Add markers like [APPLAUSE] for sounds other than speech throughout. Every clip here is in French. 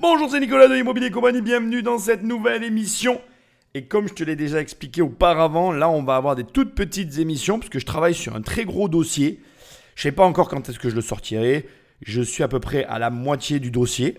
Bonjour, c'est Nicolas de Immobilier Compagnie, bienvenue dans cette nouvelle émission. Et comme je te l'ai déjà expliqué auparavant, là on va avoir des toutes petites émissions parce que je travaille sur un très gros dossier. Je sais pas encore quand est-ce que je le sortirai. Je suis à peu près à la moitié du dossier.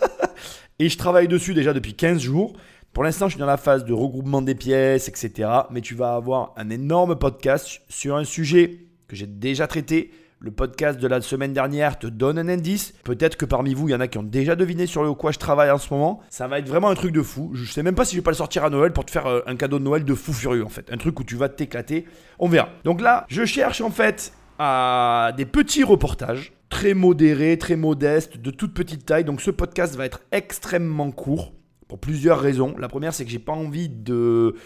[LAUGHS] Et je travaille dessus déjà depuis 15 jours. Pour l'instant, je suis dans la phase de regroupement des pièces, etc. Mais tu vas avoir un énorme podcast sur un sujet que j'ai déjà traité. Le podcast de la semaine dernière te donne un indice. Peut-être que parmi vous, il y en a qui ont déjà deviné sur le quoi je travaille en ce moment. Ça va être vraiment un truc de fou. Je sais même pas si je vais pas le sortir à Noël pour te faire euh, un cadeau de Noël de fou furieux en fait. Un truc où tu vas t'éclater. On verra. Donc là, je cherche en fait à des petits reportages très modérés, très modestes, de toute petite taille. Donc ce podcast va être extrêmement court pour plusieurs raisons. La première, c'est que j'ai pas envie de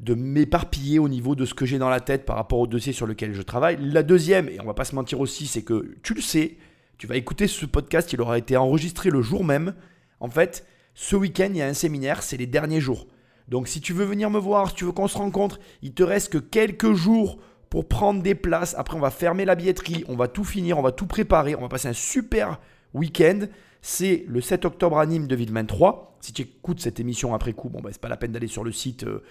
de m'éparpiller au niveau de ce que j'ai dans la tête par rapport au dossier sur lequel je travaille. La deuxième, et on va pas se mentir aussi, c'est que tu le sais, tu vas écouter ce podcast, il aura été enregistré le jour même. En fait, ce week-end, il y a un séminaire, c'est les derniers jours. Donc si tu veux venir me voir, si tu veux qu'on se rencontre, il te reste que quelques jours pour prendre des places. Après, on va fermer la billetterie, on va tout finir, on va tout préparer, on va passer un super week-end. C'est le 7 octobre à Nîmes 2023. Si tu écoutes cette émission après coup, bon, bah, c'est pas la peine d'aller sur le site. Euh,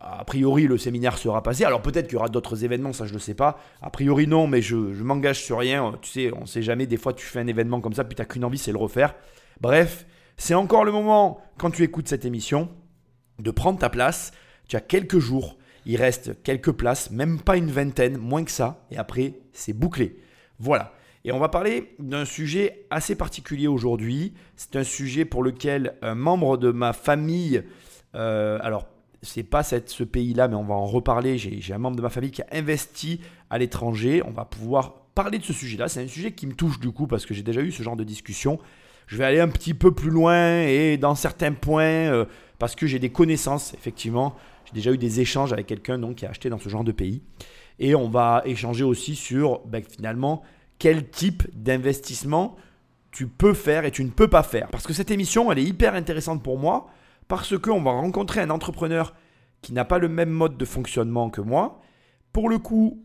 a priori, le séminaire sera passé. Alors peut-être qu'il y aura d'autres événements, ça je ne sais pas. A priori, non, mais je, je m'engage sur rien. Tu sais, on ne sait jamais. Des fois, tu fais un événement comme ça, puis tu n'as qu'une envie, c'est le refaire. Bref, c'est encore le moment, quand tu écoutes cette émission, de prendre ta place. Tu as quelques jours il reste quelques places, même pas une vingtaine, moins que ça, et après, c'est bouclé. Voilà. Et on va parler d'un sujet assez particulier aujourd'hui. C'est un sujet pour lequel un membre de ma famille, euh, alors c'est pas ce pays-là, mais on va en reparler. J'ai un membre de ma famille qui a investi à l'étranger. On va pouvoir parler de ce sujet-là. C'est un sujet qui me touche du coup parce que j'ai déjà eu ce genre de discussion. Je vais aller un petit peu plus loin et dans certains points euh, parce que j'ai des connaissances effectivement j'ai déjà eu des échanges avec quelqu'un qui a acheté dans ce genre de pays. Et on va échanger aussi sur ben, finalement quel type d'investissement tu peux faire et tu ne peux pas faire. Parce que cette émission, elle est hyper intéressante pour moi parce qu'on va rencontrer un entrepreneur qui n'a pas le même mode de fonctionnement que moi. Pour le coup,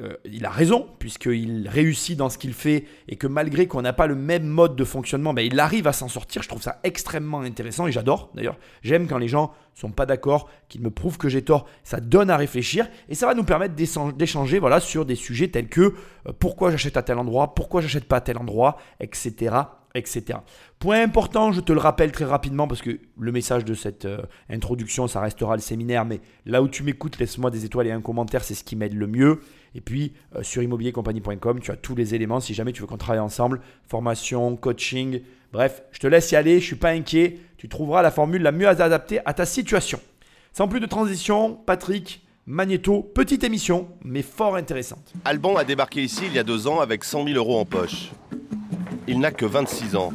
euh, il a raison, puisqu'il réussit dans ce qu'il fait et que malgré qu'on n'a pas le même mode de fonctionnement, ben, il arrive à s'en sortir. Je trouve ça extrêmement intéressant et j'adore d'ailleurs. J'aime quand les gens sont pas d'accord, qu'ils me prouvent que j'ai tort. Ça donne à réfléchir et ça va nous permettre d'échanger voilà, sur des sujets tels que euh, pourquoi j'achète à tel endroit, pourquoi j'achète pas à tel endroit, etc. Point important, je te le rappelle très rapidement parce que le message de cette euh, introduction, ça restera le séminaire, mais là où tu m'écoutes, laisse-moi des étoiles et un commentaire, c'est ce qui m'aide le mieux. Et puis euh, sur immobiliercompagnie.com, tu as tous les éléments si jamais tu veux qu'on travaille ensemble, formation, coaching, bref, je te laisse y aller, je ne suis pas inquiet, tu trouveras la formule la mieux adaptée à ta situation. Sans plus de transition, Patrick, Magneto, petite émission, mais fort intéressante. Alban a débarqué ici il y a deux ans avec 100 000 euros en poche. Il n'a que 26 ans.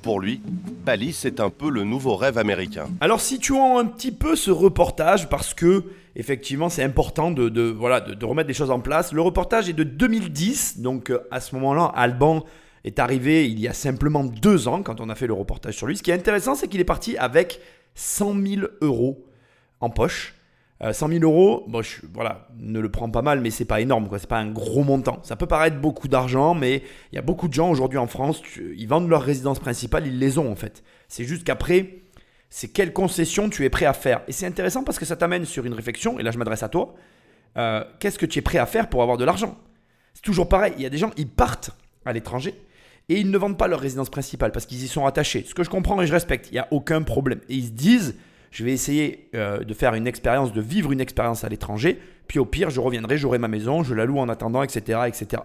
Pour lui, Bali, c'est un peu le nouveau rêve américain. Alors situons un petit peu ce reportage parce que effectivement c'est important de, voilà, de, remettre des choses en place. Le reportage est de 2010, donc euh, à ce moment-là, Alban est arrivé il y a simplement deux ans quand on a fait le reportage sur lui. Ce qui est intéressant, c'est qu'il est parti avec 100 000 euros en poche. 100 euh, 000 euros, bon, je, voilà, ne le prends pas mal, mais c'est pas énorme, quoi. C'est pas un gros montant. Ça peut paraître beaucoup d'argent, mais il y a beaucoup de gens aujourd'hui en France, ils vendent leur résidence principale, ils les ont en fait. C'est juste qu'après, c'est quelle concession tu es prêt à faire. Et c'est intéressant parce que ça t'amène sur une réflexion, et là je m'adresse à toi. Euh, qu'est-ce que tu es prêt à faire pour avoir de l'argent? C'est toujours pareil. Il y a des gens, ils partent à l'étranger et ils ne vendent pas leur résidence principale parce qu'ils y sont attachés. Ce que je comprends et je respecte, il n'y a aucun problème. Et ils se disent je vais essayer euh, de faire une expérience, de vivre une expérience à l'étranger, puis au pire, je reviendrai, j'aurai ma maison, je la loue en attendant, etc. etc.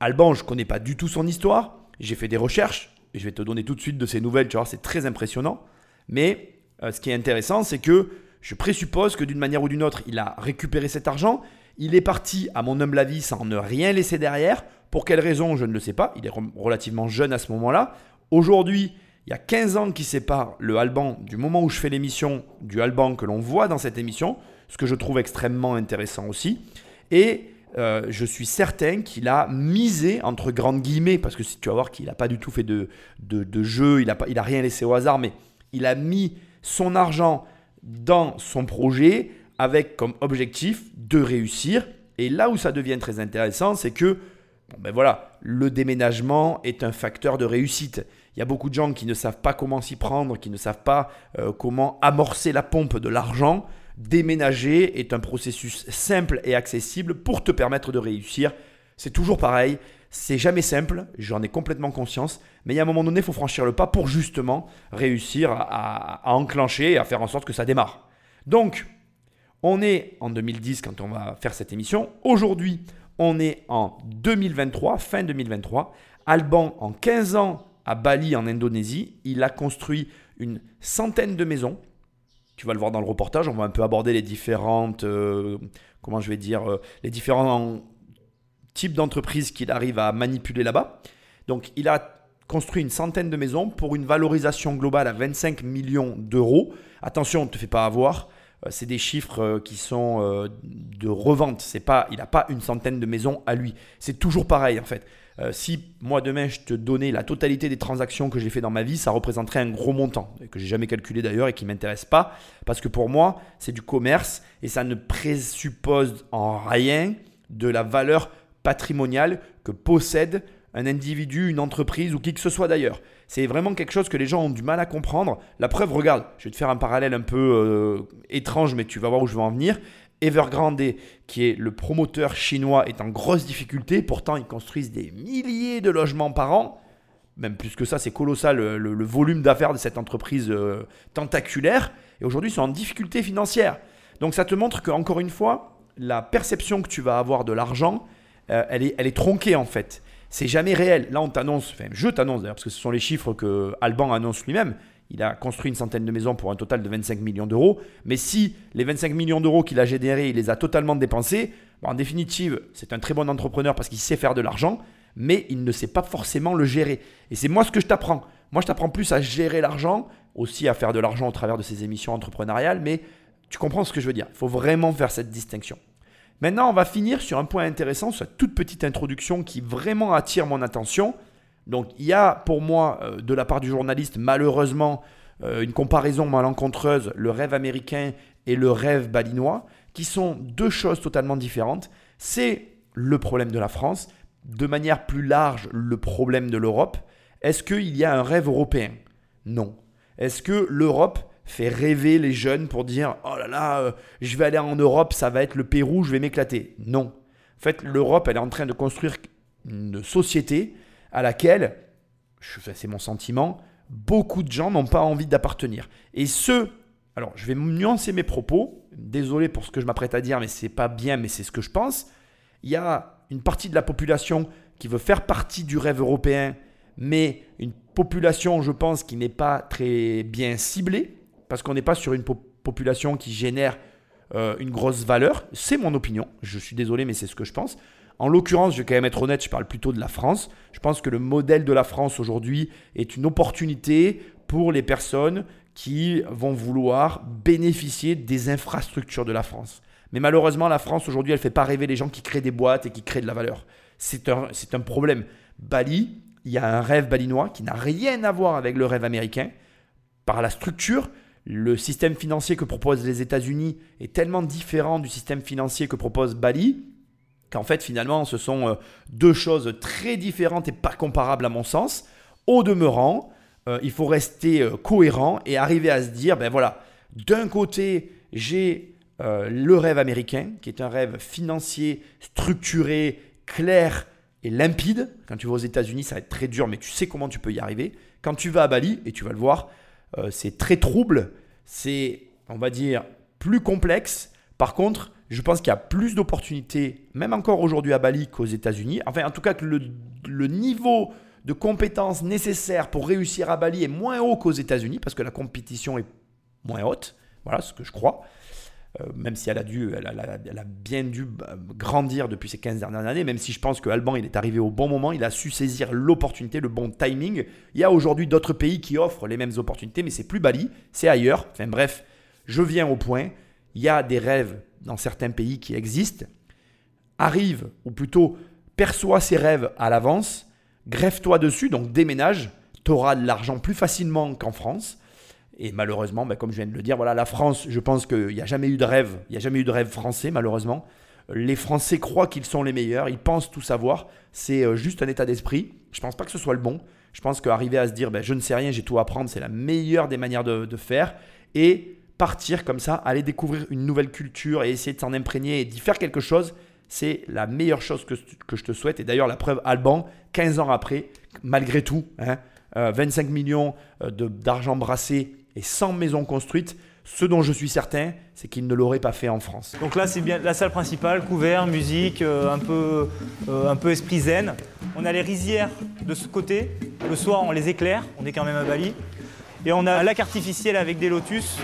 Alban, je ne connais pas du tout son histoire, j'ai fait des recherches, et je vais te donner tout de suite de ces nouvelles, tu vois, c'est très impressionnant. Mais euh, ce qui est intéressant, c'est que je présuppose que d'une manière ou d'une autre, il a récupéré cet argent, il est parti, à mon humble avis, sans ne rien laisser derrière. Pour quelle raison, je ne le sais pas. Il est relativement jeune à ce moment-là. Aujourd'hui, il y a 15 ans qui séparent le Alban du moment où je fais l'émission du Alban que l'on voit dans cette émission, ce que je trouve extrêmement intéressant aussi. Et euh, je suis certain qu'il a misé, entre grandes guillemets, parce que si tu vas voir qu'il n'a pas du tout fait de, de, jeu, il n'a rien laissé au hasard, mais il a mis son argent dans son projet avec comme objectif de réussir. Et là où ça devient très intéressant, c'est que ben voilà, le déménagement est un facteur de réussite. Il y a beaucoup de gens qui ne savent pas comment s'y prendre, qui ne savent pas euh, comment amorcer la pompe de l'argent. Déménager est un processus simple et accessible pour te permettre de réussir. C'est toujours pareil, c'est jamais simple, j'en ai complètement conscience, mais il y a un moment donné, il faut franchir le pas pour justement réussir à, à enclencher et à faire en sorte que ça démarre. Donc, on est en 2010 quand on va faire cette émission. Aujourd'hui, on est en 2023, fin 2023. Alban, en 15 ans, à Bali, en Indonésie, il a construit une centaine de maisons. Tu vas le voir dans le reportage, on va un peu aborder les différentes, euh, comment je vais dire, euh, les différents types d'entreprises qu'il arrive à manipuler là-bas. Donc, il a construit une centaine de maisons pour une valorisation globale à 25 millions d'euros. Attention, ne te fais pas avoir. Euh, c'est des chiffres qui sont de revente. C'est pas, il n'a pas une centaine de maisons à lui. C'est toujours pareil en fait. Euh, si moi demain je te donnais la totalité des transactions que j'ai fait dans ma vie, ça représenterait un gros montant, que j'ai jamais calculé d'ailleurs et qui m'intéresse pas, parce que pour moi c'est du commerce et ça ne présuppose en rien de la valeur patrimoniale que possède un individu, une entreprise ou qui que ce soit d'ailleurs. C'est vraiment quelque chose que les gens ont du mal à comprendre. La preuve, regarde, je vais te faire un parallèle un peu euh, étrange, mais tu vas voir où je veux en venir. Evergrande, qui est le promoteur chinois, est en grosse difficulté. Pourtant, ils construisent des milliers de logements par an. Même plus que ça, c'est colossal le, volume d'affaires de cette entreprise euh, tentaculaire. Et aujourd'hui, ils sont en difficulté financière. Donc ça te montre qu'encore une fois, la perception que tu vas avoir de l'argent, euh, elle est tronquée en fait. C'est jamais réel. Là, on t'annonce, enfin, je t'annonce d'ailleurs, parce que ce sont les chiffres que Alban annonce lui-même. Il a construit une centaine de maisons pour un total de 25 millions d'euros. Mais si les 25 millions d'euros qu'il a générés, il les a totalement dépensés, en définitive, c'est un très bon entrepreneur parce qu'il sait faire de l'argent, mais il ne sait pas forcément le gérer. Et c'est moi ce que je t'apprends. Moi, je t'apprends plus à gérer l'argent, aussi à faire de l'argent au travers de ces émissions entrepreneuriales, mais tu comprends ce que je veux dire. Il faut vraiment faire cette distinction. Maintenant, on va finir sur un point intéressant, cette toute petite introduction qui vraiment attire mon attention. Donc il y a pour moi, euh, de la part du journaliste, malheureusement, euh, une comparaison malencontreuse, le rêve américain et le rêve balinois, qui sont deux choses totalement différentes. C'est le problème de la France, de manière plus large, le problème de l'Europe. Est-ce qu'il y a un rêve européen? Non. Est-ce que l'Europe fait rêver les jeunes pour dire Oh là là, euh, je vais aller en Europe, ça va être le Pérou, je vais m'éclater Non. En fait, l'Europe, elle est en train de construire une société à laquelle, c'est mon sentiment, beaucoup de gens n'ont pas envie d'appartenir. Et ce, alors je vais nuancer mes propos, désolé pour ce que je m'apprête à dire, mais c'est pas bien, mais c'est ce que je pense. Il y a une partie de la population qui veut faire partie du rêve européen, mais une population, je pense, qui n'est pas très bien ciblée, parce qu'on n'est pas sur une population qui génère euh, une grosse valeur. C'est mon opinion, je suis désolé, mais c'est ce que je pense. En l'occurrence, je vais quand même être honnête, je parle plutôt de la France. Je pense que le modèle de la France aujourd'hui est une opportunité pour les personnes qui vont vouloir bénéficier des infrastructures de la France. Mais malheureusement, la France aujourd'hui, elle ne fait pas rêver les gens qui créent des boîtes et qui créent de la valeur. C'est un, un problème. Bali, il y a un rêve balinois qui n'a rien à voir avec le rêve américain. Par la structure, le système financier que proposent les États-Unis est tellement différent du système financier que propose Bali qu'en fait finalement ce sont euh, deux choses très différentes et pas comparables à mon sens. Au demeurant, euh, il faut rester euh, cohérent et arriver à se dire, ben voilà, d'un côté j'ai le rêve américain, qui est un rêve financier, structuré, clair et limpide. Quand tu vas aux États-Unis, ça va être très dur, mais tu sais comment tu peux y arriver. Quand tu vas à Bali, et tu vas le voir, c'est très trouble, c'est, on va dire, plus complexe. Par contre, je pense qu'il y a plus d'opportunités, même encore aujourd'hui à Bali, qu'aux États-Unis. Enfin, en tout cas, que le, niveau de compétences nécessaires pour réussir à Bali est moins haut qu'aux États-Unis, parce que la compétition est moins haute. Voilà ce que je crois. Euh, même si elle a, dû, elle bien dû bah, grandir depuis ces 15 dernières années, même si je pense que Alban il est arrivé au bon moment, il a su saisir l'opportunité, le bon timing. Il y a aujourd'hui d'autres pays qui offrent les mêmes opportunités, mais c'est plus Bali, c'est ailleurs. Enfin bref, je viens au point. Il y a des rêves dans certains pays qui existent, arrive, ou plutôt perçois ces rêves à l'avance, greffe-toi dessus, donc déménage, tu auras de l'argent plus facilement qu'en France. Et malheureusement, ben, comme je viens de le dire, voilà, la France, je pense qu'il n'y a jamais eu de rêve, il n'y a jamais eu de rêve français, malheureusement. Les Français croient qu'ils sont les meilleurs, ils pensent tout savoir, c'est euh, juste un état d'esprit. Je ne pense pas que ce soit le bon. Je pense qu'arriver à se dire, ben, je ne sais rien, j'ai tout à apprendre, c'est la meilleure des manières de, de faire. Et partir comme ça, aller découvrir une nouvelle culture et essayer de s'en imprégner et d'y faire quelque chose, c'est la meilleure chose que, que, je te souhaite. Et d'ailleurs, la preuve, Alban, 15 ans après, malgré tout, 25 hein, euh, millions euh, d'argent brassé et 100 maisons construites, ce dont je suis certain, c'est qu'il ne l'aurait pas fait en France. Donc là, c'est bien la salle principale, couvert, musique, euh, un, peu, un peu esprit zen. On a les rizières de ce côté. Le soir, on les éclaire. On est quand même à Bali. Et on a un lac artificiel avec des lotus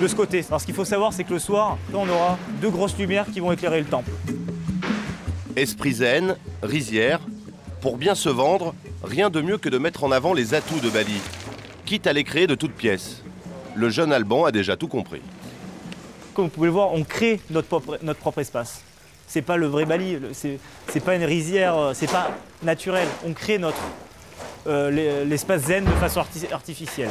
de ce côté. Alors ce qu'il faut savoir, c'est que le soir, on aura deux grosses lumières qui vont éclairer le temple. Esprit zen, rizière, pour bien se vendre, rien de mieux que de mettre en avant les atouts de Bali, quitte à les créer de toutes pièces. Le jeune Alban a déjà tout compris. Comme vous pouvez le voir, on crée notre propre, notre propre espace. C'est pas le vrai Bali, c'est, pas une rizière, euh, c'est pas naturel. On crée notre euh, l'espace zen de façon artificielle.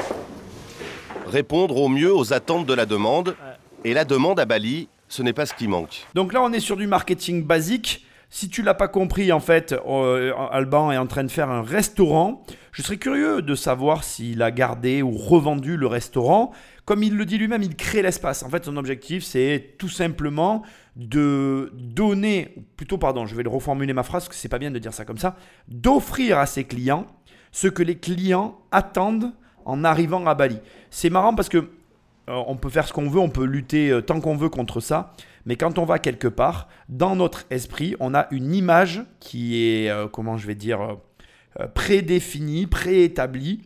Répondre au mieux aux attentes de la demande. Et la demande à Bali, ce n'est pas ce qui manque. Donc là, on est sur du marketing basique. Si tu l'as pas compris, en fait, euh, Alban est en train de faire un restaurant. Je serais curieux de savoir s'il a gardé ou revendu le restaurant. Comme il le dit lui-même, il crée l'espace. En fait, son objectif, c'est tout simplement de donner, plutôt, pardon, je vais le reformuler ma phrase, parce que c'est pas bien de dire ça comme ça, d'offrir à ses clients ce que les clients attendent en arrivant à Bali. C'est marrant parce que euh, on peut faire ce qu'on veut, on peut lutter euh, tant qu'on veut contre ça, mais quand on va quelque part, dans notre esprit, on a une image qui est, euh, comment je vais dire, prédéfinie, préétablie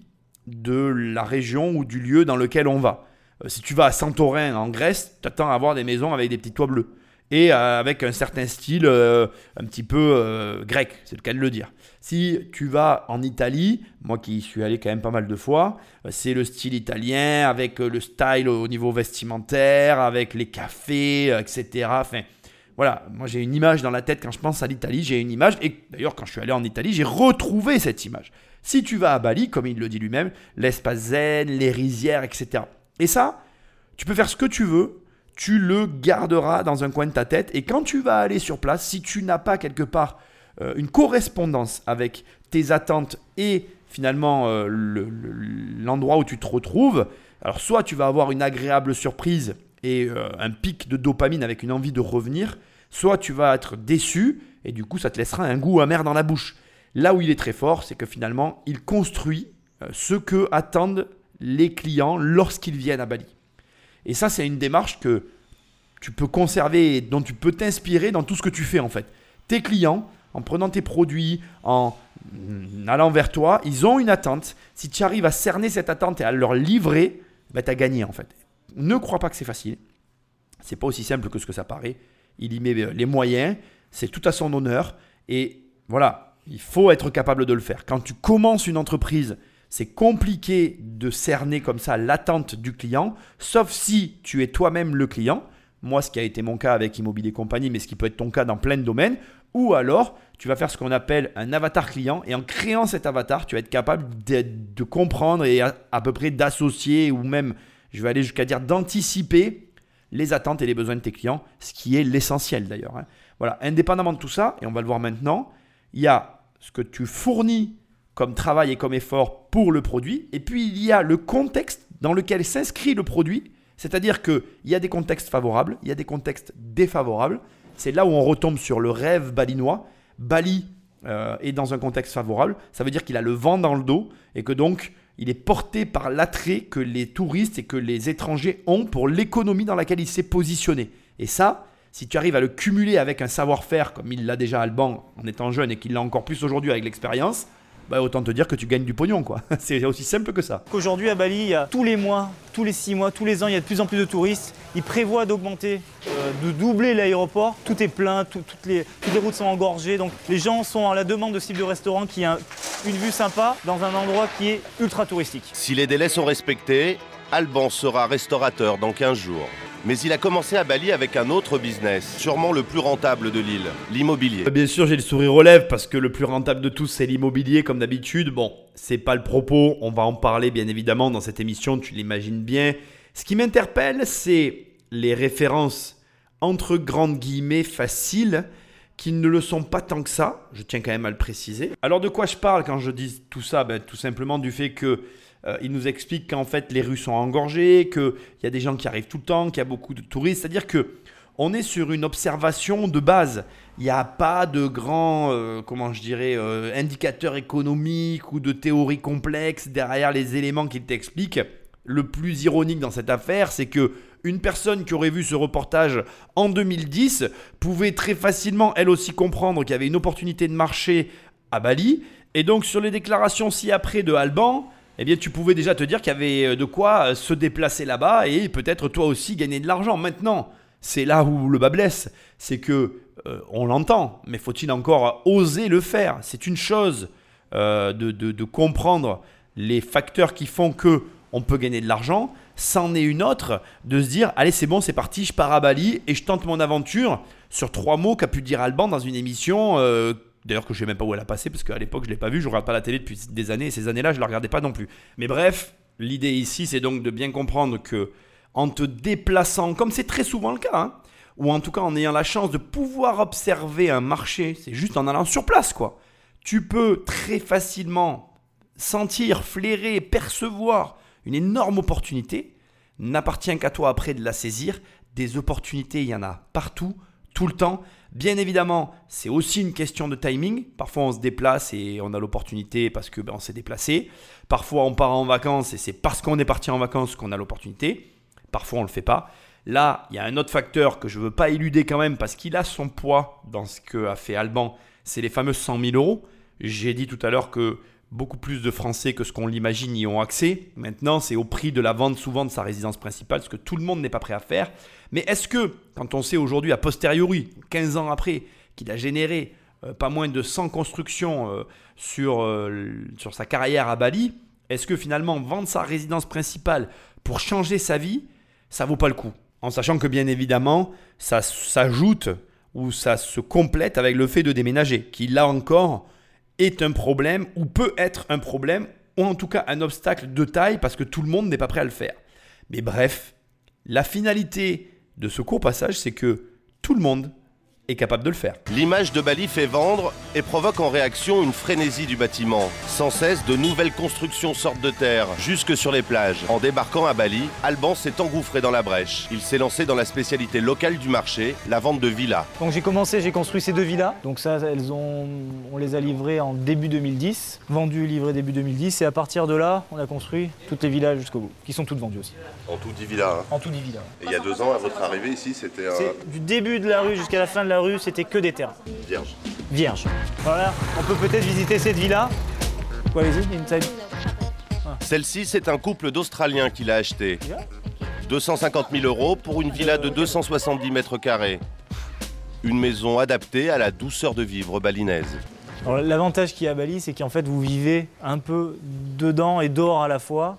de la région ou du lieu dans lequel on va. si tu vas à Santorin en Grèce, tu attends à avoir des maisons avec des petits toits bleus et avec un certain style un petit peu grec, c'est le cas de le dire. Si tu vas en Italie, moi qui suis allé quand même pas mal de fois, euh, c'est le style italien avec euh, le style au niveau vestimentaire, avec les cafés, euh, etc. Enfin, voilà, moi j'ai une image dans la tête quand je pense à l'Italie, j'ai une image, et d'ailleurs quand je suis allé en Italie, j'ai retrouvé cette image. Si tu vas à Bali, comme il le dit lui-même, l'espace zen, les rizières, etc. Et ça, tu peux faire ce que tu veux, tu le garderas dans un coin de ta tête, et quand tu vas aller sur place, si tu n'as pas quelque part euh, une correspondance avec tes attentes et finalement euh, l'endroit où tu te retrouves, alors soit tu vas avoir une agréable surprise et euh, un pic de dopamine avec une envie de revenir, soit tu vas être déçu et du coup ça te laissera un goût amer dans la bouche. Là où il est très fort, c'est que finalement il construit ce que attendent les clients lorsqu'ils viennent à Bali. Et ça c'est une démarche que tu peux conserver dont tu peux t'inspirer dans tout ce que tu fais en fait. Tes clients, en prenant tes produits, en allant vers toi, ils ont une attente. Si tu arrives à cerner cette attente et à leur livrer, ben, tu as gagné en fait. Ne crois pas que c'est facile. C'est pas aussi simple que ce que ça paraît. Il y met les moyens, c'est tout à son honneur. Et voilà, il faut être capable de le faire. Quand tu commences une entreprise, c'est compliqué de cerner comme ça l'attente du client, sauf si tu es toi-même le client. Moi, ce qui a été mon cas avec Immobilier Compagnie, mais ce qui peut être ton cas dans plein de domaines, ou alors, tu vas faire ce qu'on appelle un avatar client et en créant cet avatar, tu vas être capable de, comprendre et à, peu près d'associer ou même, je vais aller jusqu'à dire d'anticiper les attentes et les besoins de tes clients, ce qui est l'essentiel d'ailleurs. Hein. Voilà, indépendamment de tout ça, et on va le voir maintenant, il y a ce que tu fournis comme travail et comme effort pour le produit, et puis il y a le contexte dans lequel s'inscrit le produit, c'est-à-dire qu'il y a des contextes favorables, il y a des contextes défavorables, c'est là où on retombe sur le rêve balinois. Bali euh, est dans un contexte favorable. Ça veut dire qu'il a le vent dans le dos et que donc il est porté par l'attrait que les touristes et que les étrangers ont pour l'économie dans laquelle il s'est positionné. Et ça, si tu arrives à le cumuler avec un savoir-faire comme il l'a déjà Alban en étant jeune et qu'il l'a encore plus aujourd'hui avec l'expérience, bah, autant te dire que tu gagnes du pognon, quoi. [LAUGHS] C'est aussi simple que ça. Aujourd'hui à Bali, il y a tous les mois, tous les six mois, tous les ans, il y a de plus en plus de touristes. Ils prévoient d'augmenter, euh, de doubler l'aéroport. Tout est plein, toutes, les, toutes les routes sont engorgées. Donc les gens sont à la demande de ce type de restaurant qui a une vue sympa dans un endroit qui est ultra touristique. Si les délais sont respectés, Alban sera restaurateur dans 15 jours. Mais il a commencé à Bali avec un autre business, sûrement le plus rentable de l'île, l'immobilier. Euh, bien sûr, j'ai le sourire aux lèvres parce que le plus rentable de tous, c'est l'immobilier, comme d'habitude. Bon, c'est pas le propos, on va en parler bien évidemment dans cette émission, tu l'imagines bien. Ce qui m'interpelle, c'est les références entre grandes guillemets faciles qui ne le sont pas tant que ça, je tiens quand même à le préciser. Alors de quoi je parle quand je dis tout ça? Ben, Tout simplement du fait que euh, il nous explique qu'en fait les rues sont engorgées, qu'il y a des gens qui arrivent tout le temps, qu'il y a beaucoup de touristes. C'est-à-dire que on est sur une observation de base. Il n'y a pas de grands, euh, comment je dirais, euh, indicateurs économiques ou de théories complexes derrière les éléments qu'il t'explique. Le plus ironique dans cette affaire, c'est que une personne qui aurait vu ce reportage en 2010 pouvait très facilement elle aussi comprendre qu'il y avait une opportunité de marché à Bali. Et donc sur les déclarations ci-après de Alban, eh bien tu pouvais déjà te dire qu'il y avait euh, de quoi euh, se déplacer là-bas et peut-être toi aussi gagner de l'argent. Maintenant, c'est là où le bas blesse, c'est que euh, on l'entend, mais faut-il encore oser le faire? C'est une chose de, comprendre les facteurs qui font que on peut gagner de l'argent, c'en est une autre de se dire allez c'est bon c'est parti je pars à Bali et je tente mon aventure sur trois mots qu'a pu dire Alban dans une émission d'ailleurs que je sais même pas où elle a passé parce qu'à l'époque je l'ai pas vue je regarde pas la télé depuis des années et ces années là je la regardais pas non plus mais bref l'idée ici c'est donc de bien comprendre que en te déplaçant comme c'est très souvent le cas hein, ou en tout cas en ayant la chance de pouvoir observer un marché c'est juste en allant sur place quoi tu peux très facilement sentir flairer percevoir une énorme opportunité. N'appartient qu'à toi après de la saisir. Des opportunités, il y en a partout, tout le temps. Bien évidemment, c'est aussi une question de timing. Parfois, on se déplace et on a l'opportunité parce que ben, s'est déplacé. Parfois, on part en vacances et c'est parce qu'on est parti en vacances qu'on a l'opportunité. Parfois, on ne le fait pas. Là, il y a un autre facteur que je ne veux pas éluder quand même parce qu'il a son poids dans ce que fait Alban. C'est les fameux 100 000 euros. J'ai dit tout à l'heure que beaucoup plus de Français que ce qu'on l'imagine y ont accès. Maintenant, c'est au prix de la vente souvent de sa résidence principale, ce que tout le monde n'est pas prêt à faire. Mais est-ce que, quand on sait aujourd'hui, a posteriori, 15 ans après, qu'il a généré euh, pas moins de 100 constructions euh, sur, euh, sur sa carrière à Bali, est-ce que finalement vendre sa résidence principale pour changer sa vie, ça vaut pas le coup? En sachant que bien évidemment, ça s'ajoute ou ça se complète avec le fait de déménager, qui là encore est un problème ou peut être un problème ou en tout cas un obstacle de taille parce que tout le monde n'est pas prêt à le faire. Mais bref, la finalité de ce court passage, c'est que tout le monde est capable de le faire. L'image de Bali fait vendre et provoque en réaction une frénésie du bâtiment. Sans cesse, de nouvelles constructions sortent de terre, jusque sur les plages. En débarquant à Bali, Alban s'est engouffré dans la brèche. Il s'est lancé dans la spécialité locale du marché, la vente de villas. Donc j'ai commencé, j'ai construit ces deux villas. Donc ça, elles ont, on les a livrées en début 2010, vendues et livrées début 2010. Et à partir de là, on a construit toutes les villas jusqu'au bout, qui sont toutes vendues aussi. En tout 10 villas. Hein. En tout 10 villas. Et il y a deux ans, à votre arrivée ici, c'était un... Du début de la rue jusqu'à la fin de la rue, c'était que des terrains. Vierge. Vierge. Voilà, on peut peut-être visiter cette villa? Allez-y, Celle-ci, c'est un couple d'Australiens qui l'a achetée. 250 000 euros pour une villa de 270 mètres carrés. Une maison adaptée à la douceur de vivre balinaise. L'avantage qu'il y a à Bali, c'est qu'en fait, vous vivez un peu dedans et dehors à la fois.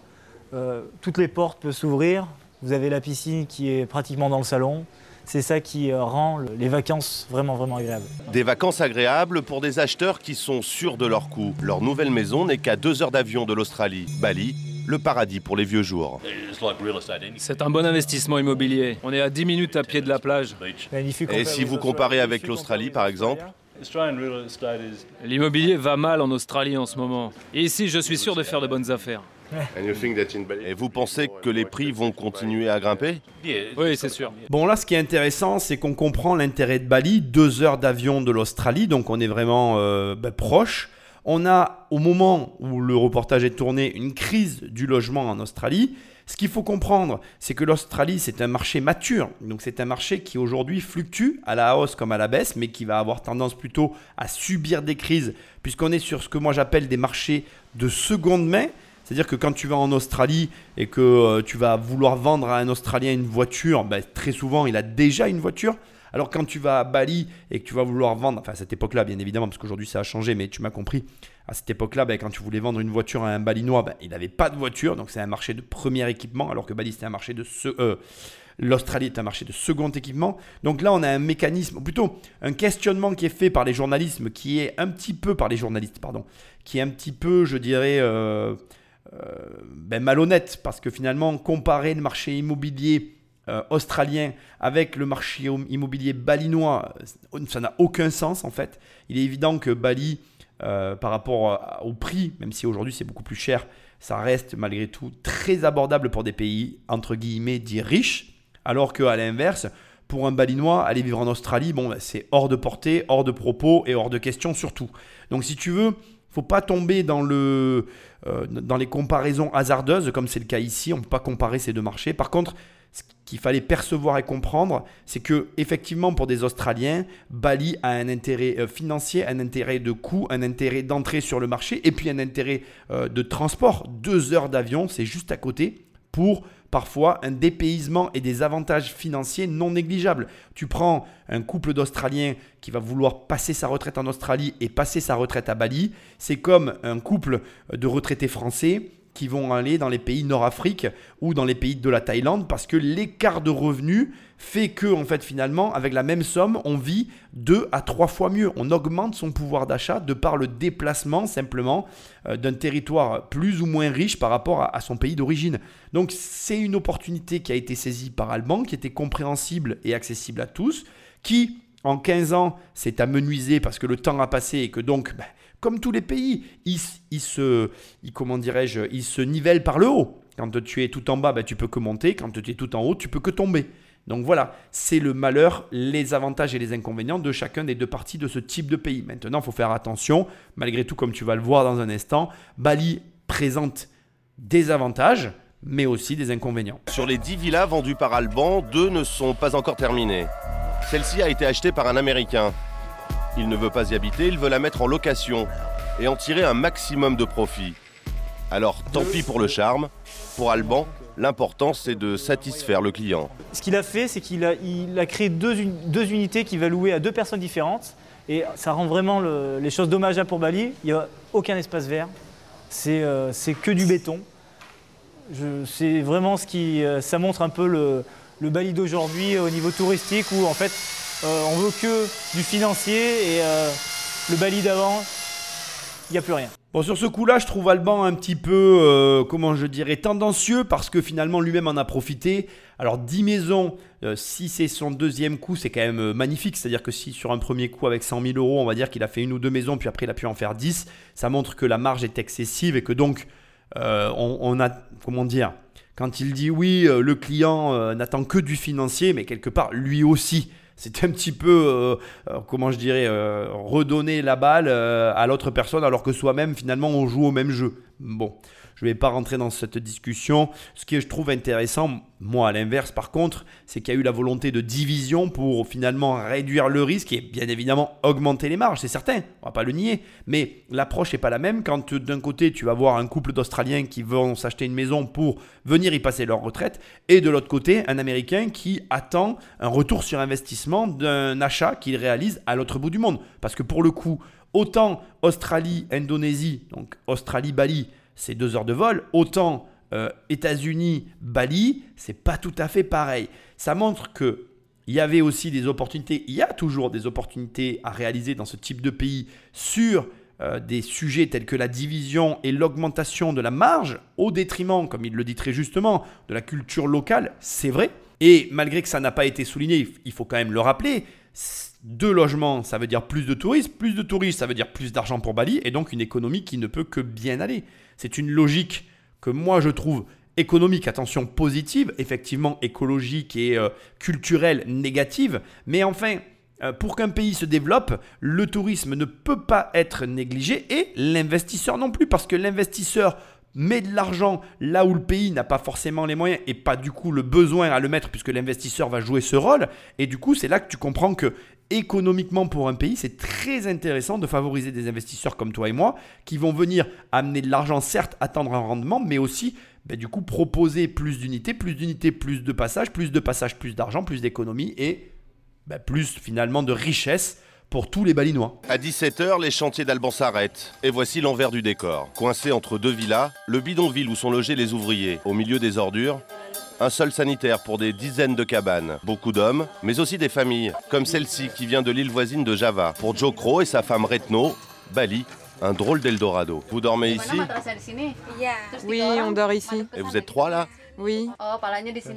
Euh, toutes les portes peuvent s'ouvrir. Vous avez la piscine qui est pratiquement dans le salon c'est ça qui euh, rend les vacances vraiment, vraiment agréables. Des vacances agréables pour des acheteurs qui sont sûrs de leur coût. Leur nouvelle maison n'est qu'à deux heures d'avion de l'Australie. Bali, le paradis pour les vieux jours. C'est un bon investissement immobilier. On est à 10 minutes à pied de la plage. Et si vous comparez avec l'Australie, par exemple? L'immobilier va mal en Australie en ce moment. Et ici, je suis sûr de faire de bonnes affaires. Et vous pensez que les prix vont continuer à grimper Oui, c'est sûr. Bon, là, ce qui est intéressant, c'est qu'on comprend l'intérêt de Bali, deux heures d'avion de l'Australie, donc on est vraiment euh, ben, proche. On a, au moment où le reportage est tourné, une crise du logement en Australie. Ce qu'il faut comprendre, c'est que l'Australie, c'est un marché mature. Donc c'est un marché qui aujourd'hui fluctue à la hausse comme à la baisse, mais qui va avoir tendance plutôt à subir des crises, puisqu'on est sur ce que moi j'appelle des marchés de seconde main. C'est-à-dire que quand tu vas en Australie et que euh, tu vas vouloir vendre à un Australien une voiture, ben, très souvent il a déjà une voiture. Alors quand tu vas à Bali et que tu vas vouloir vendre, enfin à cette époque-là bien évidemment, parce qu'aujourd'hui ça a changé, mais tu m'as compris, à cette époque-là, ben, quand tu voulais vendre une voiture à un Balinois, ben, il n'avait pas de voiture, donc c'est un marché de premier équipement, alors que Bali c'était un marché de ce... Euh, L'Australie est un marché de second équipement. Donc là, on a un mécanisme, plutôt un questionnement qui est fait par les journalistes, qui est un petit peu par les journalistes, pardon, qui est un petit peu, je dirais, euh, ben, malhonnête parce que finalement comparer le marché immobilier euh, australien avec le marché immobilier balinois, ça n'a aucun sens en fait. Il est évident que Bali, euh, par rapport au prix, même si aujourd'hui c'est beaucoup plus cher, ça reste malgré tout très abordable pour des pays entre guillemets dits riches, alors qu'à l'inverse, pour un balinois, aller vivre en Australie, bon, bah, c'est hors de portée, hors de propos et hors de question surtout. Donc si tu veux, faut pas tomber dans, euh, dans les comparaisons hasardeuses comme c'est le cas ici. On ne peut pas comparer ces deux marchés. Par contre, ce qu'il fallait percevoir et comprendre, c'est que effectivement pour des Australiens, Bali a un intérêt euh, financier, un intérêt de coût, un intérêt d'entrée sur le marché et puis un intérêt euh, de transport. Deux heures d'avion, c'est juste à côté pour parfois un dépaysement et des avantages financiers non négligeables. Tu prends un couple d'Australiens qui va vouloir passer sa retraite en Australie et passer sa retraite à Bali, c'est comme un couple de retraités français qui vont aller dans les pays Nord-Afrique ou dans les pays de la Thaïlande parce que l'écart de revenus fait que en fait finalement avec la même somme on vit deux à trois fois mieux. On augmente son pouvoir d'achat de par le déplacement simplement euh, d'un territoire plus ou moins riche par rapport à, son pays d'origine. Donc c'est une opportunité qui a été saisie par Alban qui était compréhensible et accessible à tous qui en 15 ans s'est amenuisé parce que le temps a passé et que donc ben, comme tous les pays, ils, se, comment dirais-je, ils se nivellent par le haut. Quand tu es tout en bas, ben, tu peux que monter. Quand tu es tout en haut, tu peux que tomber. Donc voilà, c'est le malheur, les avantages et les inconvénients de chacun des deux parties de ce type de pays. Maintenant, il faut faire attention. Malgré tout, comme tu vas le voir dans un instant, Bali présente des avantages, mais aussi des inconvénients. Sur les 10 villas vendues par Alban, deux ne sont pas encore terminées. Celle-ci a été achetée par un Américain. Il ne veut pas y habiter, il veut la mettre en location et en tirer un maximum de profit. Alors tant pis pour le charme, pour Alban, l'important c'est de satisfaire le client. Ce qu'il a fait, c'est qu'il a, créé deux, unités qui va louer à deux personnes différentes. Et ça rend vraiment les choses dommageables pour Bali. Il n'y a aucun espace vert. C'est euh, que du béton. C'est vraiment ce qui. Euh, ça montre un peu le, le Bali d'aujourd'hui au niveau touristique où en fait euh, on veut que du financier et euh, le Bali d'avant, il n'y a plus rien. Bon, sur ce coup-là, je trouve Alban un petit peu, euh, comment je dirais, tendancieux parce que finalement lui-même en a profité. Alors 10 maisons, si c'est son deuxième coup, c'est quand même magnifique. C'est-à-dire que si sur un premier coup avec 100 000 euros, on va dire qu'il a fait une ou deux maisons, puis après il a pu en faire 10, ça montre que la marge est excessive et que donc on, on, a, comment dire, quand il dit oui, le client n'attend que du financier, mais quelque part lui aussi c'est un petit peu, euh, euh, comment je dirais, euh, redonner la balle à l'autre personne alors que soi-même, finalement, on joue au même jeu. Bon, je ne vais pas rentrer dans cette discussion. Ce que je trouve intéressant, moi à l'inverse par contre, c'est qu'il y a eu la volonté de division pour finalement réduire le risque et bien évidemment augmenter les marges, c'est certain, on va pas le nier. Mais l'approche n'est pas la même quand d'un côté tu vas voir un couple d'Australiens qui vont s'acheter une maison pour venir y passer leur retraite et de l'autre côté un Américain qui attend un retour sur investissement d'un achat qu'il réalise à l'autre bout du monde. Parce que pour le coup, autant Australie, Indonésie, donc Australie-Bali, c'est deux heures de vol, autant euh, États-Unis, Bali, c'est pas tout à fait pareil. Ça montre que il y avait aussi des opportunités, il y a toujours des opportunités à réaliser dans ce type de pays sur euh, des sujets tels que la division et l'augmentation de la marge au détriment, comme il le dit très justement, de la culture locale, c'est vrai. Et malgré que ça n'a pas été souligné, il faut quand même le rappeler, deux logements, ça veut dire plus de touristes, plus de touristes, ça veut dire plus d'argent pour Bali, et donc une économie qui ne peut que bien aller. C'est une logique que moi je trouve économique, attention, positive, effectivement écologique et euh, culturelle négative, mais enfin, euh, pour qu'un pays se développe, le tourisme ne peut pas être négligé et l'investisseur non plus, parce que l'investisseur met de l'argent là où le pays n'a pas forcément les moyens et pas du coup le besoin à le mettre puisque l'investisseur va jouer ce rôle. Et du coup, c'est là que tu comprends que économiquement pour un pays, c'est très intéressant de favoriser des investisseurs comme toi et moi qui vont venir amener de l'argent, certes, attendre un rendement, mais aussi ben, du coup proposer plus d'unités, plus d'unités, plus de passages, plus de passages, plus d'argent, plus d'économie et ben, plus finalement de richesse pour tous les Balinois. À 17h, les chantiers d'Alban s'arrêtent. Et voici l'envers du décor. Coincé entre deux villas, le bidonville où sont logés les ouvriers. Au milieu des ordures, un sol sanitaire pour des dizaines de cabanes. Beaucoup d'hommes, mais aussi des familles, comme celle-ci qui vient de l'île voisine de Java. Pour Joe Crow et sa femme Retno, Bali, un drôle d'Eldorado. Vous dormez ici Oui, on dort ici. Et vous êtes trois là Oui. Oh.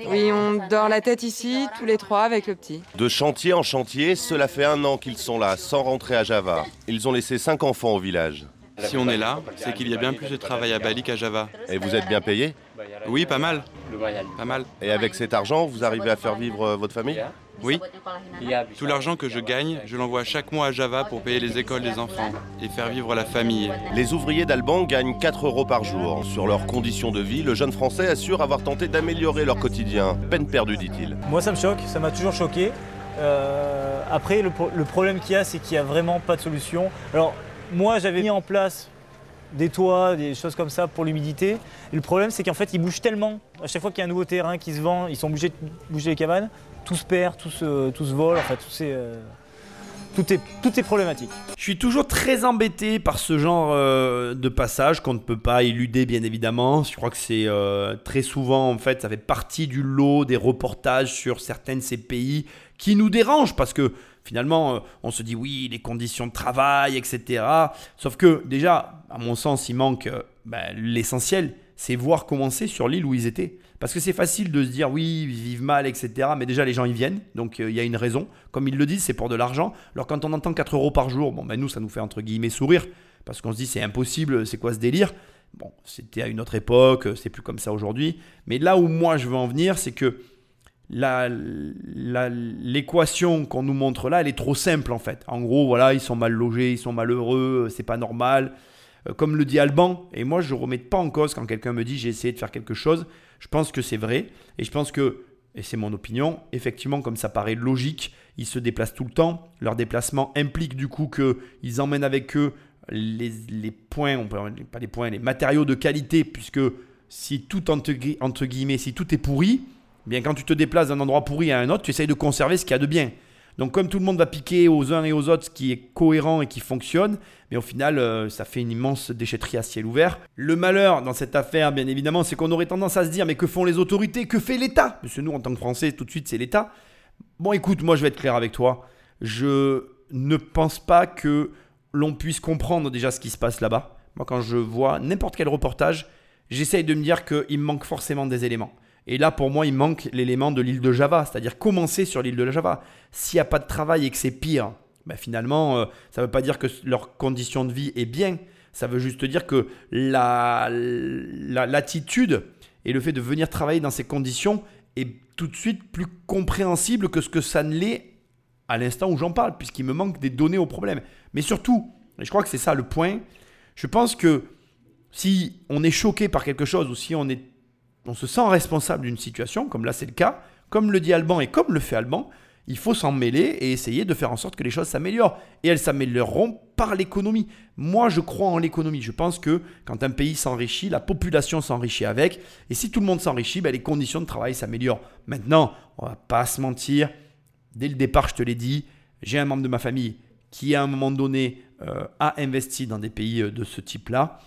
Oui, on dort la tête ici, tous les trois avec le petit. De chantier en chantier, cela fait un an qu'ils sont là, sans rentrer à Java. Ils ont laissé cinq enfants au village. Si on est là, c'est qu'il y a bien plus de travail à Bali qu'à Java. Et vous êtes bien payés? Oui, pas mal. Pas mal. Et avec cet argent, vous arrivez à faire vivre euh, votre famille Oui. Tout l'argent que je gagne, je l'envoie chaque mois à Java pour payer les écoles des enfants et faire vivre la famille. Les ouvriers d'Alban gagnent 4 euros par jour. Sur leurs conditions de vie, le jeune Français assure avoir tenté d'améliorer leur quotidien. Peine perdue, dit-il. Moi, ça me choque, ça m'a toujours choqué. Euh, après, le, pro- le problème qu'il y a, c'est qu'il n'y a vraiment pas de solution. Alors, moi, j'avais mis en place des toits, des choses comme ça pour l'humidité. Le problème, c'est qu'en fait, ils bougent tellement. À chaque fois qu'il y a un nouveau terrain qui se vend, ils sont obligés de bouger les cabanes. Tout se perd, tout se, tout vole. Euh, tout, est, tout est problématique. Je suis toujours très embêté par ce genre euh, de passage qu'on ne peut pas éluder, bien évidemment. Je crois que c'est euh, très souvent, en fait, ça fait partie du lot des reportages sur certains de ces pays qui nous dérangent parce que finalement, euh, on se dit oui, les conditions de travail, etc. Sauf que déjà, à mon sens, il manque euh, ben, l'essentiel, c'est voir comment c'est sur l'île où ils étaient. Parce que c'est facile de se dire oui, ils vivent mal, etc. Mais déjà, les gens y viennent, donc euh, il y a une raison. Comme ils le disent, c'est pour de l'argent. Alors quand on entend 4 euros par jour, bon, ben nous, ça nous fait entre guillemets sourire. Parce qu'on se dit c'est impossible, c'est quoi ce délire? Bon, c'était à une autre époque, c'est plus comme ça aujourd'hui. Mais là où moi je veux en venir, c'est que l'équation qu'on nous montre là, elle est trop simple en fait. En gros, voilà, ils sont mal logés, ils sont malheureux, c'est pas normal. Euh, Comme le dit Alban, et moi je ne remets pas en cause quand quelqu'un me dit j'ai essayé de faire quelque chose, je pense que c'est vrai, et je pense que, et c'est mon opinion, effectivement comme ça paraît logique, ils se déplacent tout le temps, leur déplacement implique du coup qu'ils emmènent avec eux les, les points, pas les points, les matériaux de qualité, puisque si tout entre, gui- entre guillemets, si tout est pourri, bien quand tu te déplaces d'un endroit pourri à un autre, tu essayes de conserver ce qu'il y a de bien. Donc comme tout le monde va piquer aux uns et aux autres ce qui est cohérent et qui fonctionne, mais au final euh, ça fait une immense déchetterie à ciel ouvert. Le malheur dans cette affaire, bien évidemment, c'est qu'on aurait tendance à se dire mais que font les autorités? Que fait l'État? Parce que nous en tant que Français, tout de suite c'est l'État. Bon écoute, moi je vais être clair avec toi. Je ne pense pas que l'on puisse comprendre déjà ce qui se passe là-bas. Moi quand je vois n'importe quel reportage, j'essaye de me dire qu'il me manque forcément des éléments. Et là, pour moi, il manque l'élément de l'île de Java, c'est-à-dire commencer sur l'île de Java. S'il n'y a pas de travail et que c'est pire, ben finalement, euh, ça ne veut pas dire que leur condition de vie est bien. Ça veut juste dire que la- la- l'attitude et le fait de venir travailler dans ces conditions est tout de suite plus compréhensible que ce que ça ne l'est à l'instant où j'en parle, puisqu'il me manque des données au problème. Mais surtout, et je crois que c'est ça le point, je pense que si on est choqué par quelque chose ou si on, est, on se sent responsable d'une situation, comme là c'est le cas, comme le dit Alban et comme le fait Alban, il faut s'en mêler et essayer de faire en sorte que les choses s'améliorent. Et elles s'amélioreront par l'économie. Moi, je crois en l'économie. Je pense que quand un pays s'enrichit, la population s'enrichit avec. Et si tout le monde s'enrichit, ben, les conditions de travail s'améliorent. Maintenant, on va pas se mentir. Dès le départ, je te l'ai dit, j'ai un membre de ma famille qui, à un moment donné, euh, a investi dans des pays euh, de ce type-là.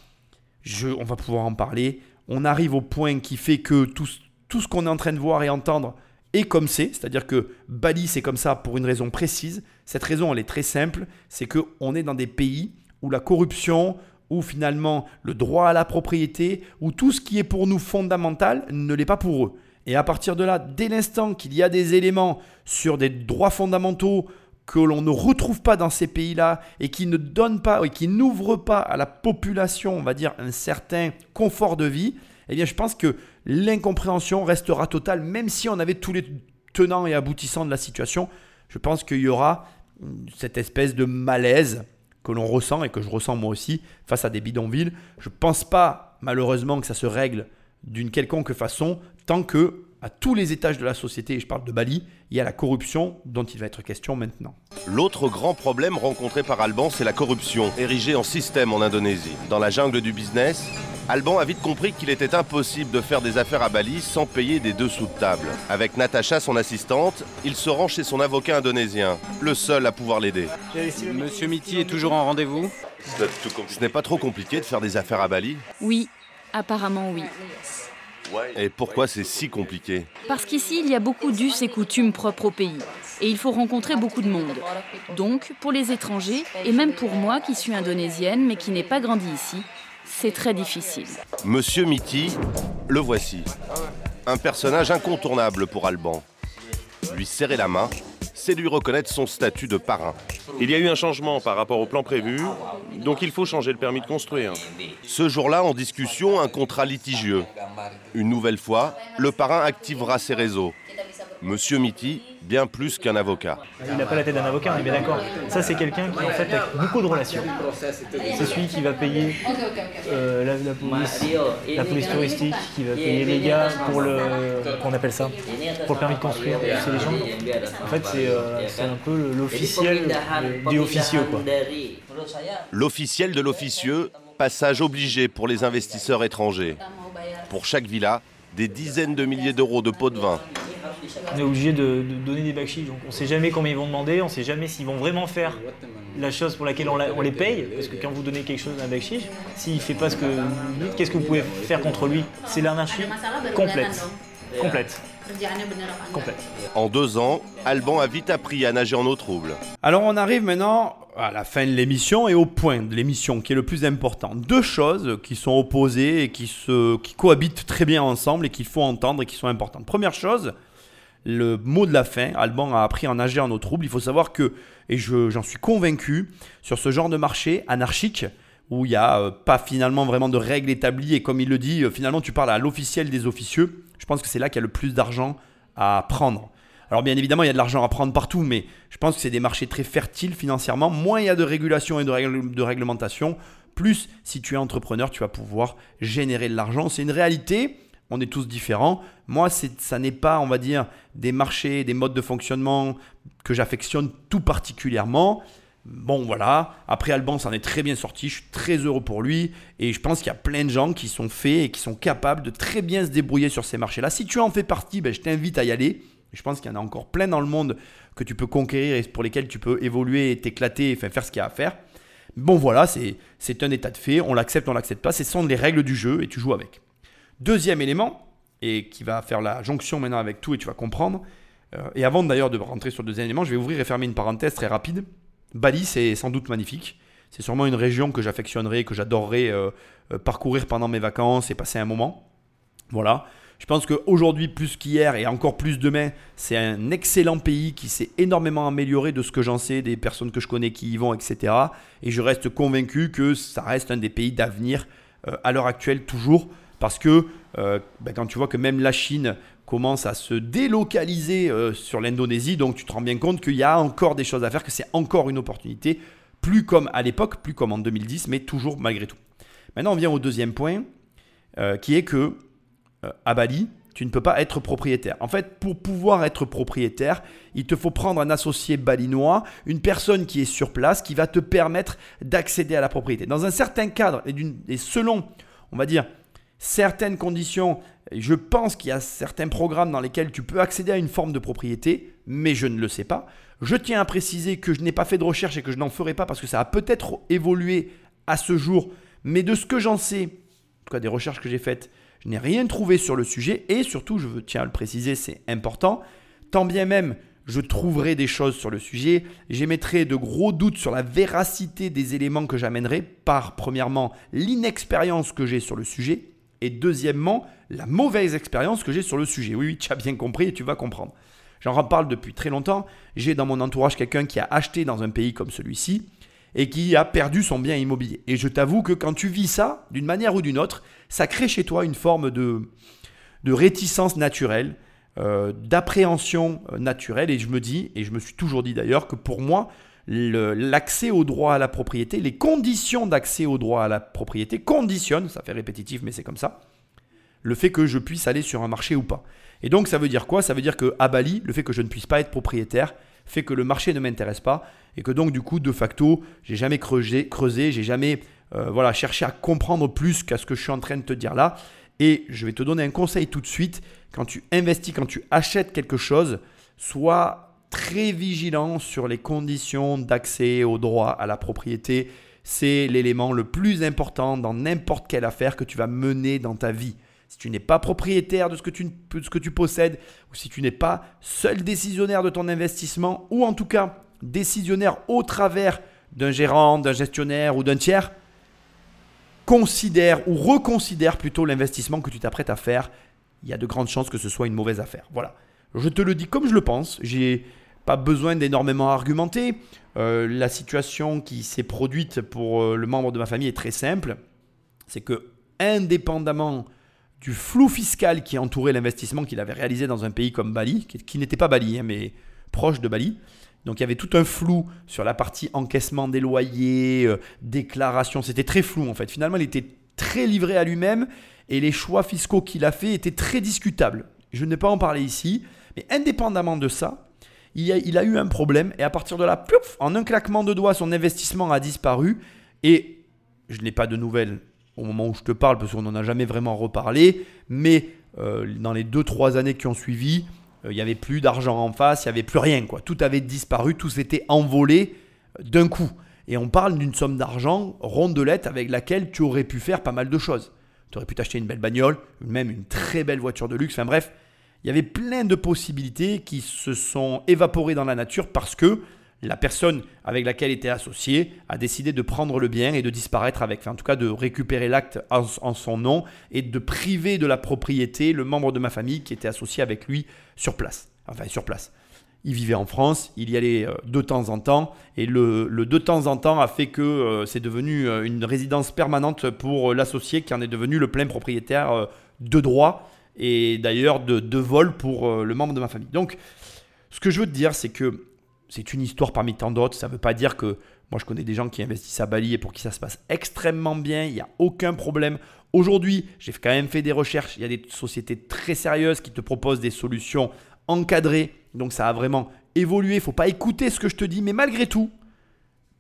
Je, on va pouvoir en parler. On arrive au point qui fait que tout, ce- qu'on est en train de voir et entendre est comme c'est. C'est-à-dire que Bali, c'est comme ça pour une raison précise. Cette raison, elle est très simple. C'est qu'on est dans des pays où la corruption, où finalement le droit à la propriété, où tout ce qui est pour nous fondamental ne l'est pas pour eux. Et à partir de là, dès l'instant qu'il y a des éléments sur des droits fondamentaux que l'on ne retrouve pas dans ces pays-là et qui ne donnent pas et qui n'ouvrent pas à la population, on va dire, un certain confort de vie, eh bien je pense que l'incompréhension restera totale, même si on avait tous les tenants et aboutissants de la situation. Je pense qu'il y aura cette espèce de malaise que l'on ressent et que je ressens moi aussi face à des bidonvilles. Je ne pense pas, malheureusement, que ça se règle d'une quelconque façon tant que, à tous les étages de la société, et je parle de Bali, il y a la corruption dont il va être question maintenant. L'autre grand problème rencontré par Alban, c'est la corruption, érigée en système en Indonésie. Dans la jungle du business, Alban a vite compris qu'il était impossible de faire des affaires à Bali sans payer des dessous de table. Avec Natacha, son assistante, il se rend chez son avocat indonésien, le seul à pouvoir l'aider. Monsieur Mitty est toujours en rendez-vous? Ce n'est pas trop compliqué de faire des affaires à Bali? Oui, apparemment oui. Et pourquoi c'est si compliqué Parce qu'ici, il y a beaucoup d'us et coutumes propres au pays. Et il faut rencontrer beaucoup de monde. Donc, pour les étrangers, et même pour moi qui suis indonésienne mais qui n'ai pas grandi ici, c'est très difficile. Monsieur Mitty, le voici. un personnage incontournable pour Alban. Lui serrer la main, c'est lui reconnaître son statut de parrain. Il y a eu un changement par rapport au plan prévu, donc il faut changer le permis de construire. Ce jour-là, en discussion, un contrat litigieux. Une nouvelle fois, le parrain activera ses réseaux. Monsieur Mitty, bien plus qu'un avocat. Il n'a pas la tête d'un avocat, on est bien d'accord. Ça, c'est quelqu'un qui, en fait, a beaucoup de relations. C'est celui qui va payer euh, la, la police, la police touristique, qui va payer les gars pour le. qu'on appelle ça Pour le permis de construire. C'est les gens. En fait, c'est euh, un peu l'officiel du officieux, quoi. L'officiel de l'officieux, passage obligé pour les investisseurs étrangers. Pour chaque villa, des dizaines de milliers d'euros de pots de vin. On est obligé de, de donner des bakchis, donc on sait jamais combien ils vont demander, on sait jamais s'ils vont vraiment faire la chose pour laquelle on, la- on les paye, parce que quand vous donnez quelque chose d'un bakchis, s'il fait pas ce que vous dites, qu'est-ce que vous pouvez faire contre lui? C'est l'anarchie complète. Complète. Complète. En deux ans, Alban a vite appris à nager en eau trouble. Alors on arrive maintenant à la fin de l'émission et au point de l'émission qui est le plus important. Deux choses qui sont opposées et qui, se, qui cohabitent très bien ensemble et qu'il faut entendre et qui sont importantes. Première chose, le mot de la fin, Alban a appris à nager en eau trouble. Il faut savoir que, et je- j'en suis convaincu, sur ce genre de marché anarchique, où il n'y a euh, pas finalement vraiment de règles établies, et comme il le dit, euh, finalement tu parles à l'officiel des officieux, je pense que c'est là qu'il y a le plus d'argent à prendre. Alors bien évidemment, il y a de l'argent à prendre partout, mais je pense que c'est des marchés très fertiles financièrement. Moins il y a de régulation et de réglementation, plus si tu es entrepreneur, tu vas pouvoir générer de l'argent. C'est une réalité. On est tous différents. Moi, ça n'est pas, on va dire, des marchés, des modes de fonctionnement que j'affectionne tout particulièrement. Bon, voilà. Après, Alban s'en est très bien sorti. Je suis très heureux pour lui. Et je pense qu'il y a plein de gens qui sont faits et qui sont capables de très bien se débrouiller sur ces marchés-là. Si tu en fais partie, ben, je t'invite à y aller. Je pense qu'il y en a encore plein dans le monde que tu peux conquérir et pour lesquels tu peux évoluer t'éclater faire ce qu'il y a à faire. Bon, voilà, c'est c'est un état de fait. On l'accepte, on l'accepte pas. Ce sont les règles du jeu et tu joues avec. Deuxième élément, et qui va faire la jonction maintenant avec tout et tu vas comprendre. euh, et avant d'ailleurs de rentrer sur le deuxième élément, je vais ouvrir et fermer une parenthèse très rapide. Bali, c'est sans doute magnifique. C'est sûrement une région que j'affectionnerais, que j'adorerais euh, euh, parcourir pendant mes vacances et passer un moment. Voilà. Je pense qu'aujourd'hui, plus qu'hier et encore plus demain, c'est un excellent pays qui s'est énormément amélioré de ce que j'en sais, des personnes que je connais qui y vont, etc. Et je reste convaincu que ça reste un des pays d'avenir euh, à l'heure actuelle toujours. Parce que euh, ben, quand tu vois que même la Chine commence à se délocaliser euh, sur l'Indonésie, donc tu te rends bien compte qu'il y a encore des choses à faire, que c'est encore une opportunité, plus comme à l'époque, plus comme en 2010, mais toujours malgré tout. Maintenant, on vient au deuxième point, euh, qui est que à Bali, tu ne peux pas être propriétaire. En fait, pour pouvoir être propriétaire, il te faut prendre un associé balinois, une personne qui est sur place, qui va te permettre d'accéder à la propriété. Dans un certain cadre et selon, on va dire, certaines conditions, je pense qu'il y a certains programmes dans lesquels tu peux accéder à une forme de propriété, mais je ne le sais pas. Je tiens à préciser que je n'ai pas fait de recherche et que je n'en ferai pas parce que ça a peut-être évolué à ce jour, mais de ce que j'en sais, des recherches que j'ai faites, je n'ai rien trouvé sur le sujet et surtout, je tiens à le préciser, c'est important, tant bien même je trouverai des choses sur le sujet, j'émettrai de gros doutes sur la véracité des éléments que j'amènerai par, premièrement, l'inexpérience que j'ai sur le sujet et deuxièmement, la mauvaise expérience que j'ai sur le sujet. Oui, oui, tu as bien compris et tu vas comprendre. J'en parle depuis très longtemps. J'ai dans mon entourage quelqu'un qui a acheté dans un pays comme celui-ci et qui a perdu son bien immobilier. Et je t'avoue que quand tu vis ça, d'une manière ou d'une autre, ça crée chez toi une forme de, de réticence naturelle, euh, d'appréhension euh, naturelle. Et je me dis, et je me suis toujours dit d'ailleurs, que pour moi, l'accès au droit à la propriété, les conditions d'accès au droit à la propriété conditionnent, ça fait répétitif, mais c'est comme ça, le fait que je puisse aller sur un marché ou pas. Et donc ça veut dire quoi? Ça veut dire que à Bali, le fait que je ne puisse pas être propriétaire fait que le marché ne m'intéresse pas et que donc du coup de facto, j'ai jamais creusé, creusé, j'ai jamais euh, voilà cherché à comprendre plus qu'à ce que je suis en train de te dire là. Et je vais te donner un conseil tout de suite. Quand tu investis, quand tu achètes quelque chose, sois très vigilant sur les conditions d'accès au droit à la propriété. C'est l'élément le plus important dans n'importe quelle affaire que tu vas mener dans ta vie. Si tu n'es pas propriétaire de ce que tu, de ce que tu possèdes, ou si tu n'es pas seul décisionnaire de ton investissement, ou en tout cas décisionnaire au travers d'un gérant, d'un gestionnaire ou d'un tiers, considère ou reconsidère plutôt l'investissement que tu t'apprêtes à faire il y a de grandes chances que ce soit une mauvaise affaire. Voilà. Je te le dis comme je le pense. J'ai pas besoin d'énormément argumenter. Euh, la situation qui s'est produite pour euh, le membre de ma famille est très simple. C'est que, indépendamment du flou fiscal qui entourait l'investissement qu'il avait réalisé dans un pays comme Bali, qui, n'était pas Bali, hein, mais proche de Bali, donc il y avait tout un flou sur la partie encaissement des loyers, euh, déclaration, c'était très flou en fait. Finalement, il était très livré à lui-même et les choix fiscaux qu'il a fait étaient très discutables. Je n'ai pas en parler ici, mais indépendamment de ça, il a, eu un problème et à partir de là, en un claquement de doigts, son investissement a disparu et je n'ai pas de nouvelles au moment où je te parle parce qu'on n'en a jamais vraiment reparlé, mais euh, dans les 2-3 années qui ont suivi, euh, il n'y avait plus d'argent en face, il n'y avait plus rien. Quoi. Tout avait disparu, tout s'était envolé euh, d'un coup. Et on parle d'une somme d'argent rondelette avec laquelle tu aurais pu faire pas mal de choses. Tu aurais pu t'acheter une belle bagnole, même une très belle voiture de luxe, enfin bref, il y avait plein de possibilités qui se sont évaporées dans la nature parce que la personne avec laquelle était associé a décidé de prendre le bien et de disparaître avec, en tout cas de récupérer l'acte en, son nom et de priver de la propriété le membre de ma famille qui était associé avec lui sur place. Enfin, sur place. Il vivait en France, il y allait euh, de temps en temps, et le, de temps en temps a fait que euh, c'est devenu euh, une résidence permanente pour l'associé qui en est devenu le plein propriétaire de droit et d'ailleurs de, de vol pour le membre de ma famille. Donc, ce que je veux te dire, c'est que c'est une histoire parmi tant d'autres. Ça ne veut pas dire que moi je connais des gens qui investissent à Bali et pour qui ça se passe extrêmement bien. Il n'y a aucun problème. Aujourd'hui, j'ai quand même fait des recherches. Il y a des sociétés très sérieuses qui te proposent des solutions encadrées. Donc ça a vraiment évolué. Il ne faut pas écouter ce que je te dis. Mais malgré tout,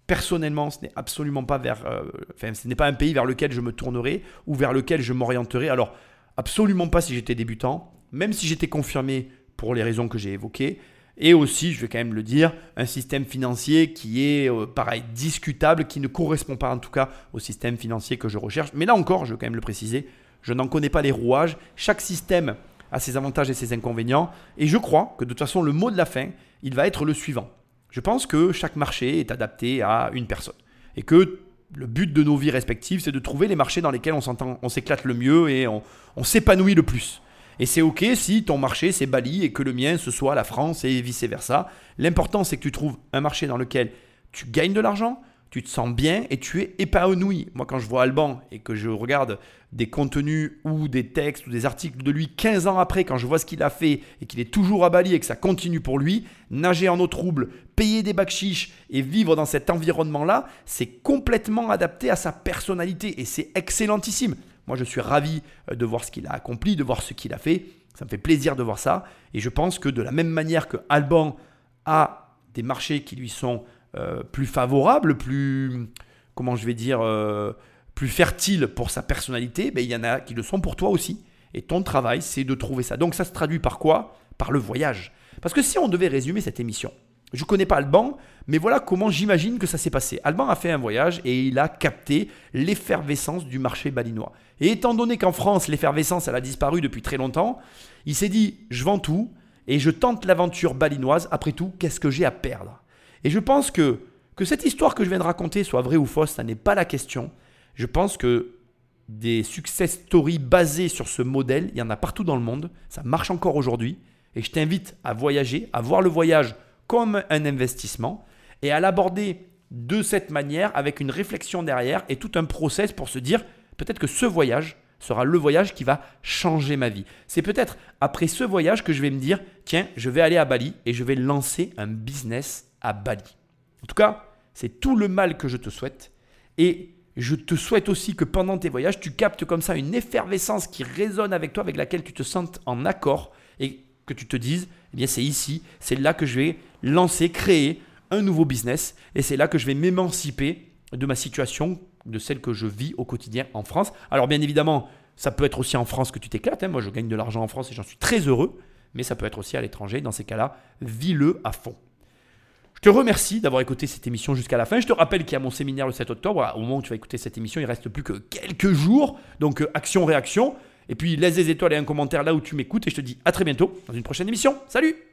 personnellement, ce n'est absolument pas vers, euh, enfin, ce n'est pas un pays vers lequel je me tournerai ou vers lequel je m'orienterai. Alors, absolument pas si j'étais débutant, même si j'étais confirmé pour les raisons que j'ai évoquées. Et aussi, je vais quand même le dire, un système financier qui est, euh, pareil, discutable, qui ne correspond pas en tout cas au système financier que je recherche. Mais là encore, je vais quand même le préciser, je n'en connais pas les rouages. Chaque système a ses avantages et ses inconvénients. Et je crois que de toute façon, le mot de la fin, il va être le suivant. Je pense que chaque marché est adapté à une personne. Et que le but de nos vies respectives, c'est de trouver les marchés dans lesquels on, s'éclate le mieux et on s'épanouit le plus. Et c'est OK si ton marché c'est Bali et que le mien ce soit la France et vice-versa. L'important c'est que tu trouves un marché dans lequel tu gagnes de l'argent, tu te sens bien et tu es épanoui. Moi quand je vois Alban et que je regarde des contenus ou des textes ou des articles de lui 15 ans après, quand je vois ce qu'il a fait et qu'il est toujours à Bali et que ça continue pour lui, nager en eau trouble, payer des bacs et vivre dans cet environnement-là, c'est complètement adapté à sa personnalité et c'est excellentissime. Moi, je suis ravi euh, de voir ce qu'il a accompli, de voir ce qu'il a fait. Ça me fait plaisir de voir ça. Et je pense que de la même manière que Alban a des marchés qui lui sont plus favorables, plus, comment je vais dire, euh, plus fertiles pour sa personnalité, ben, il y en a qui le sont pour toi aussi. Et ton travail, c'est de trouver ça. Donc ça se traduit par quoi? Par le voyage. Parce que si on devait résumer cette émission, je ne connais pas Alban, mais voilà comment j'imagine que ça s'est passé. Alban a fait un voyage et il a capté l'effervescence du marché balinois. Et étant donné qu'en France, l'effervescence, elle a disparu depuis très longtemps, il s'est dit, je vends tout et je tente l'aventure balinoise. Après tout, qu'est-ce que j'ai à perdre? Et je pense que, que cette histoire que je viens de raconter soit vraie ou fausse, ça n'est pas la question. Je pense que des success stories basées sur ce modèle, il y en a partout dans le monde. Ça marche encore aujourd'hui. Et je t'invite à voyager, à voir le voyage comme un investissement et à l'aborder de cette manière avec une réflexion derrière et tout un process pour se dire peut-être que ce voyage sera le voyage qui va changer ma vie. C'est peut-être après ce voyage que je vais me dire tiens, je vais aller à Bali et je vais lancer un business à Bali. En tout cas, c'est tout le mal que je te souhaite et je te souhaite aussi que pendant tes voyages, tu captes comme ça une effervescence qui résonne avec toi, avec laquelle tu te sentes en accord et que tu te dises, eh bien c'est ici, c'est là que je vais lancer, créer un nouveau business et c'est là que je vais m'émanciper de ma situation, de celle que je vis au quotidien en France. Alors bien évidemment, ça peut être aussi en France que tu t'éclates. Hein. Moi, je gagne de l'argent en France et j'en suis très heureux. Mais ça peut être aussi à l'étranger. Dans ces cas-là, vis-le à fond. Je te remercie d'avoir écouté cette émission jusqu'à la fin. Je te rappelle qu'il y a mon séminaire le 7 octobre. Au moment où tu vas écouter cette émission, il reste plus que quelques jours. Donc, euh, action-réaction. Et puis, laisse des étoiles et un commentaire là où tu m'écoutes. Et je te dis à très bientôt dans une prochaine émission. Salut